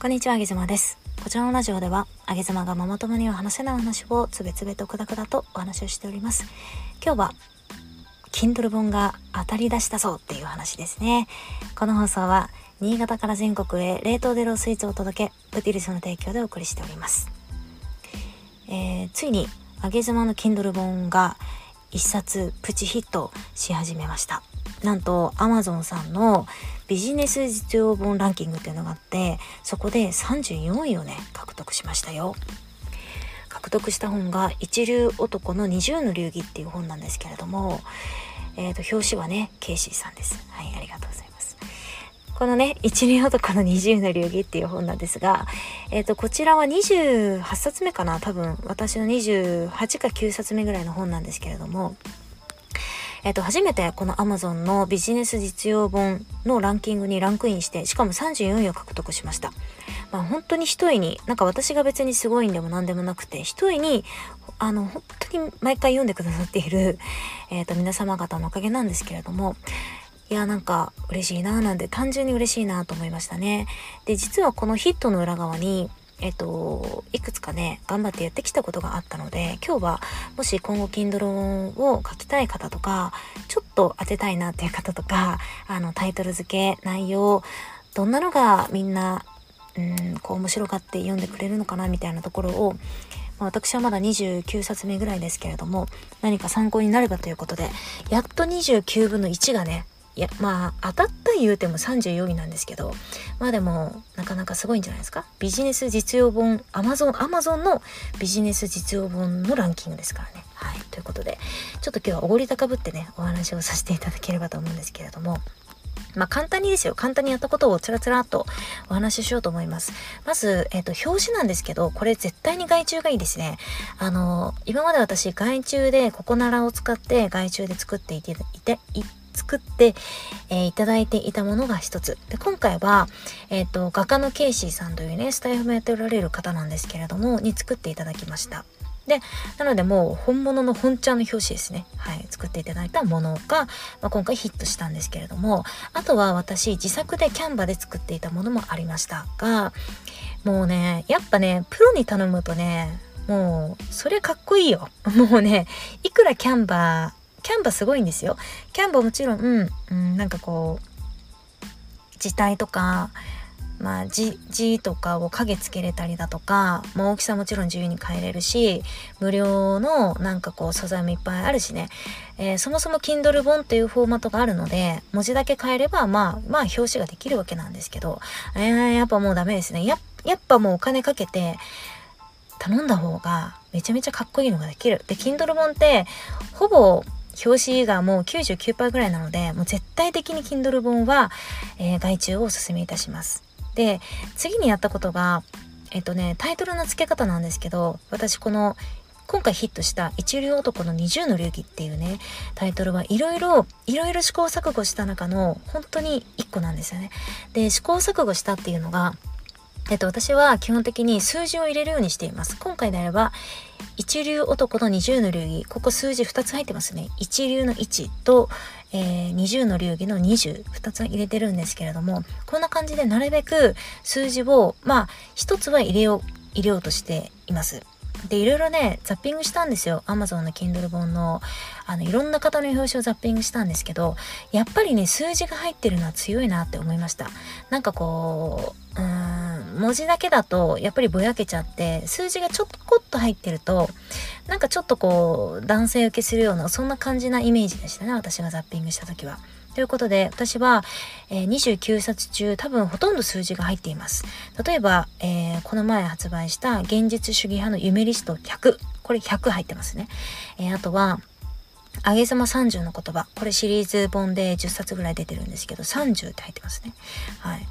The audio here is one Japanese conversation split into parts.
こんにちは、あげずまです。こちらのラジオでは、あげずまがママ友には話せない話をつべつべとくだくだとお話をしております。今日は、Kindle 本が当たり出したぞっていう話ですね。この放送は、新潟から全国へ冷凍でロースイーツをお届け、プティリスの提供でお送りしております。えーついに、あげずまの Kindle 本が一冊プチヒットし始めました。なんと Amazon さんのビジネス実用本ランキングっていうのがあってそこで34位をね獲得しましたよ。獲得した本が一流男の二重の流儀っていう本なんですけれどもえー、と表紙はねケイシーさんです。はいありがとうございます。このね一流男の二重の流儀っていう本なんですがえっ、とこちらは28冊目かな多分。私の28か9冊目ぐらいの本なんですけれどもえっ、と、初めてこの Amazon のビジネス実用本のランキングにランクインして、しかも34位を獲得しました。まあ本当に一重に、なんか私が別にすごいんでも何でもなくて、一重に、あの、本当に毎回読んでくださっている、えっ、と、皆様方のおかげなんですけれども、いや、なんか嬉しいなぁ、なんで単純に嬉しいなぁと思いましたね。で、実はこのヒットの裏側に、えっと、いくつかね、頑張ってやってきたことがあったので、今日は、もし今後 Kindle を書きたい方とか、ちょっと当てたいなっていう方とか、あの、タイトル付け、内容、どんなのがみんな、うん、こう面白がって読んでくれるのかなみたいなところを、まあ私はまだ29冊目ぐらいですけれども、何か参考になればということで、やっと29分の1がね、いや、まあ、当たった言うても34位なんですけど、まあでも、なかなかすごいんじゃないですか？ビジネス実用本、アマゾン、アマゾンのビジネス実用本のランキングですからね。はい。ということで、ちょっと今日はおごり高ぶってね、お話をさせていただければと思うんですけれども、まあ簡単にですよ。簡単にやったことをつらつらっとお話ししようと思います。まず、えっ、と、表紙なんですけど、これ絶対に外注がいいですね。あの、今まで私、外注でココナラを使って外注で作っていて、いて、い作って、えーいただいていたものが一つ。で、今回は、えっ、と、画家のケイシーさんというね、スタイフもやっておられる方なんですけれども、に作っていただきました。で、なのでもう本物の本ちゃんの表紙ですね。はい。作っていただいたものが、まあ、今回ヒットしたんですけれども、あとは私自作でキャンバで作っていたものもありましたが、もうね、やっぱね、プロに頼むとね、もう、それかっこいいよ。もうね、いくらキャンバー、キャンバすごいんですよ。キャンバもちろん、うん、なんかこう、字体とか、まあ字、字とかを影つけれたりだとか、まあ、大きさもちろん自由に変えれるし、無料のなんかこう素材もいっぱいあるしね、えーそもそも Kindle 本っていうフォーマットがあるので、文字だけ変えれば、まあ、まあ表紙ができるわけなんですけど、えー、やっぱもうダメですね。ややっぱもうお金かけて、頼んだ方がめちゃめちゃかっこいいのができる。で、Kindle 本って、ほぼ表紙がもう99%ぐらいなので、もう絶対的に Kindle 本は、えー外注をお勧めいたします。で、次にやったことが、えっとね、タイトルの付け方なんですけど、私この、今回ヒットした一流男の二重の流儀っていうね、タイトルはいろいろ、いろいろ試行錯誤した中の本当に一個なんですよね。で、試行錯誤したっていうのが、えっと、私は基本的に数字を入れるようにしています。今回であれば、一流男の二重の流儀、ここ数字2つ入ってますね。一流の1と、えー、二重の流儀の20、2つ入れてるんですけれども、こんな感じでなるべく数字を、まあ、1つは入れよう、入れようとしています。で、いろいろね、ザッピングしたんですよ。Amazon の Kindle 本の、あの、いろんな方の表紙をザッピングしたんですけど、やっぱりね、数字が入ってるのは強いなって思いました。なんかこう、うーん、文字だけだと、やっぱりぼやけちゃって、数字がちょっとこっと入ってると、なんかちょっとこう、男性受けするような、そんな感じなイメージでしたね、私がザッピングした時は。ということで、私は、えー29冊中、多分ほとんど数字が入っています。例えば、えーこの前発売した現実主義派の夢リスト100。これ100入ってますね。えーあとは、あげざま30の言葉。これシリーズ本で10冊ぐらい出てるんですけど、30って入ってますね。はい。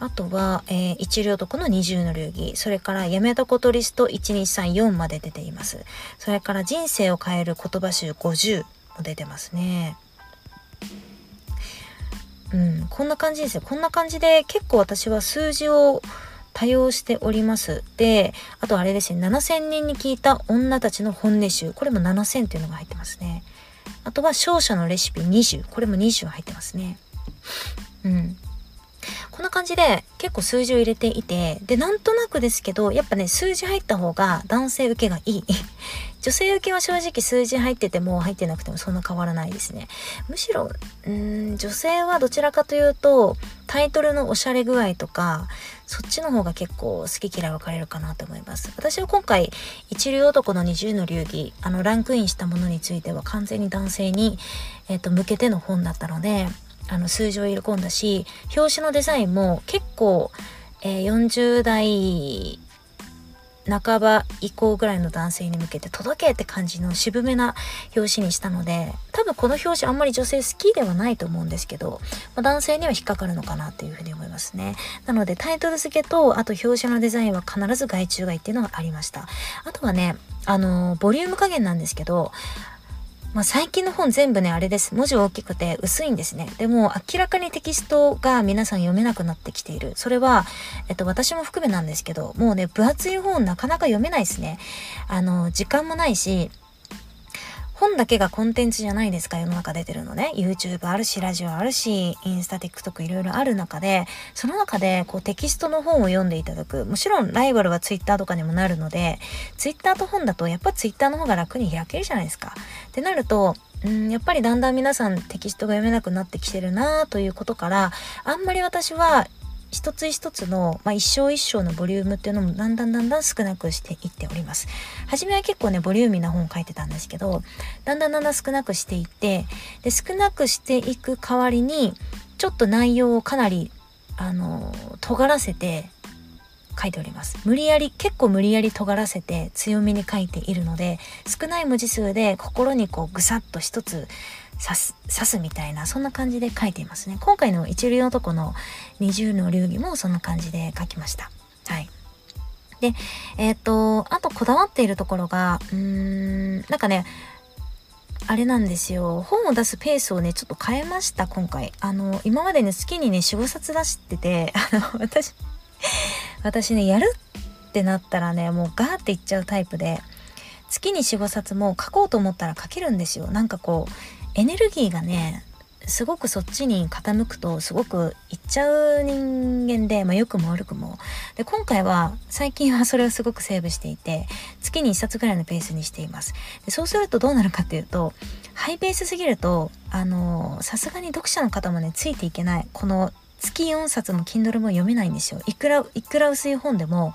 あとは、えー一流男の二重の流儀。それから、やめたことリスト1234まで出ています。それから、人生を変える言葉集50も出てますね。うん、こんな感じですよ。こんな感じで結構私は数字を多用しております。で、あとあれですね、7000人に聞いた女たちの本音集。これも7000っていうのが入ってますね。あとは勝者のレシピ20。これも20入ってますね。うん。こんな感じで結構数字を入れていてでなんとなくですけどやっぱね数字入った方が男性受けがいい。女性受けは正直数字入ってても入ってなくてもそんな変わらないですね。むしろうん女性はどちらかというとタイトルのおしゃれ具合とかそっちの方が結構好き嫌い分かれるかなと思います。私は今回一流男の20の流儀あのランクインしたものについては完全に男性に、えーと、向けての本だったのであの数字を入れ込んだし表紙のデザインも結構、えー、40代半ば以降ぐらいの男性に向けて届けって感じの渋めな表紙にしたので多分この表紙あんまり女性好きではないと思うんですけど、まあ、男性には引っかかるのかなっていうふうに思いますね。なのでタイトル付けとあと表紙のデザインは必ず外注外っていうのがありました。あとはねあのボリューム加減なんですけどまあ、最近の本全部ね、あれです。文字大きくて薄いんですね。でも、明らかにテキストが皆さん読めなくなってきている。それは、えっと、私も含めなんですけど、もうね、分厚い本なかなか読めないですね。あの、時間もないし、本だけがコンテンツじゃないですか世の中出てるのね YouTube あるしラジオあるしインスタ TikTok いろいろある中でその中でこうテキストの本を読んでいただくもちろんライバルは Twitter とかにもなるので Twitter と本だとやっぱ Twitter の方が楽に開けるじゃないですかってなるとうんやっぱりだんだん皆さんテキストが読めなくなってきてるなということからあんまり私は一つ一つの、まあ、一章一章のボリュームっていうのもだんだんだんだん少なくしていっております。初めは結構ね、ボリューミーな本を書いてたんですけど、だんだんだんだん少なくしていって、で、少なくしていく代わりに、ちょっと内容をかなり、あの、尖らせて書いております。無理やり、結構無理やり尖らせて強めに書いているので、少ない文字数で心にこうぐさっと一つ刺す、刺すみたいな、そんな感じで書いていますね。今回の一流男の二重の流儀もそんな感じで書きました。はい。で、えっ、ー、と、あとこだわっているところが、うーん、なんかね、あれなんですよ。本を出すペースをね、ちょっと変えました、今回。あの、今までね、月にね、4、5冊出してて、あの、私、私ね、やるってなったらね、もうガーっていっちゃうタイプで、月に4、5冊も書こうと思ったら書けるんですよ。なんかこう、エネルギーがねすごくそっちに傾くとすごくいっちゃう人間で、まあ、良くも悪くも。で今回は最近はそれをすごくセーブしていて月に1冊ぐらいのペースにしています。でそうするとどうなるかっていうとハイペースすぎるとあのさすがに読者の方もねついていけない。この月4冊も Kindle も読めないんですよいくらいくら薄い本でも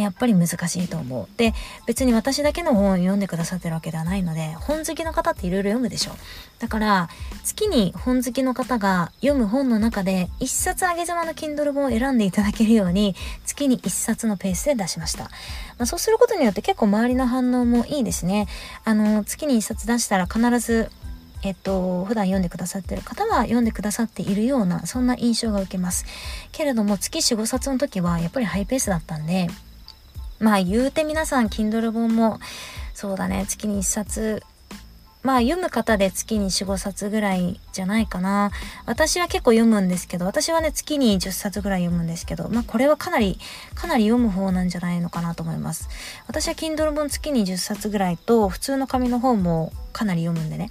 やっぱり難しいと思う。で、別に私だけの本を読んでくださってるわけではないので、本好きの方っていろいろ読むでしょ。だから、月に本好きの方が読む本の中で、一冊上げ妻の Kindle 本を選んでいただけるように、月に一冊のペースで出しました。まあ、そうすることによって結構周りの反応もいいですね。あの、月に一冊出したら必ずえっと、普段読んでくださってる方は読んでくださっているような、そんな印象が受けます。けれども、月4、5冊の時はやっぱりハイペースだったんで、まあ言うて皆さん Kindle 本もそうだね月に1冊まあ読む方で月に4、5冊ぐらいじゃないかな。私は結構読むんですけど、私はね月に10冊ぐらい読むんですけど、まあこれはかなり、かなり読む方なんじゃないのかなと思います。私は Kindle 本月に10冊ぐらいと、普通の紙の方もかなり読むんでね。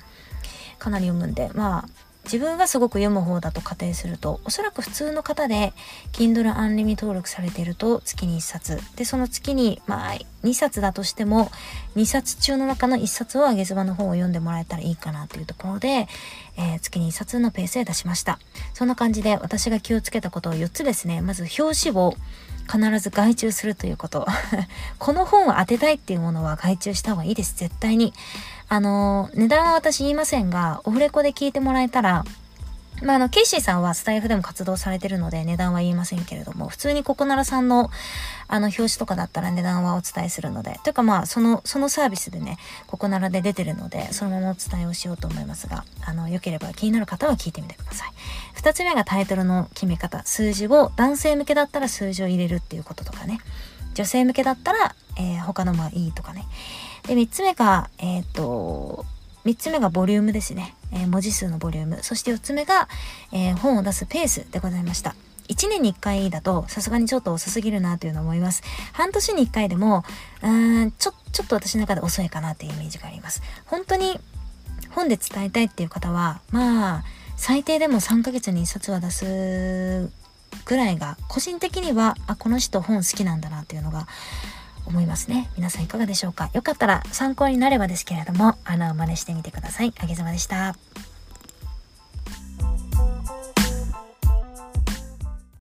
かなり読むんで、まあ自分がすごく読む方だと仮定するとおそらく普通の方で Kindle Unlimited 登録されていると月に1冊。でその月にまあ2冊だとしても2冊中の中の1冊を上げ妻の方を読んでもらえたらいいかなというところで、えー、月に1冊のペースで出しました。そんな感じで私が気をつけたことを4つですね。まず表紙を必ず外注するということ。この本を当てたいっていうものは外注した方がいいです。絶対に。あの、値段は私言いませんが、オフレコで聞いてもらえたら、まあ、あの、ケイシーさんはスタイフでも活動されてるので値段は言いませんけれども、普通にココナラさんのあの、表紙とかだったら値段はお伝えするので、というかまあ、その、そのサービスでね、ココナラで出てるので、そのままお伝えをしようと思いますが、あの、良ければ気になる方は聞いてみてください。二つ目がタイトルの決め方。数字を、男性向けだったら数字を入れるっていうこととかね。女性向けだったら、えー、他のもいいとかね。で、3つ目が、えっ、と、3つ目がボリュームですね。えー、文字数のボリューム。そして4つ目が、えー、本を出すペースでございました。1年に1回だとさすがにちょっと遅すぎるなというのを思います。半年に1回でも、うーん、ちょ、ちょっと私の中で遅いかなっていうイメージがあります。本当に本で伝えたいっていう方は、まあ、最低でも3ヶ月に1冊は出すぐらいが個人的にはあこの人本好きなんだなっていうのが思いますね。皆さんいかがでしょうか。よかったら参考になればですけれどもあの真似してみてください。あげずまでした。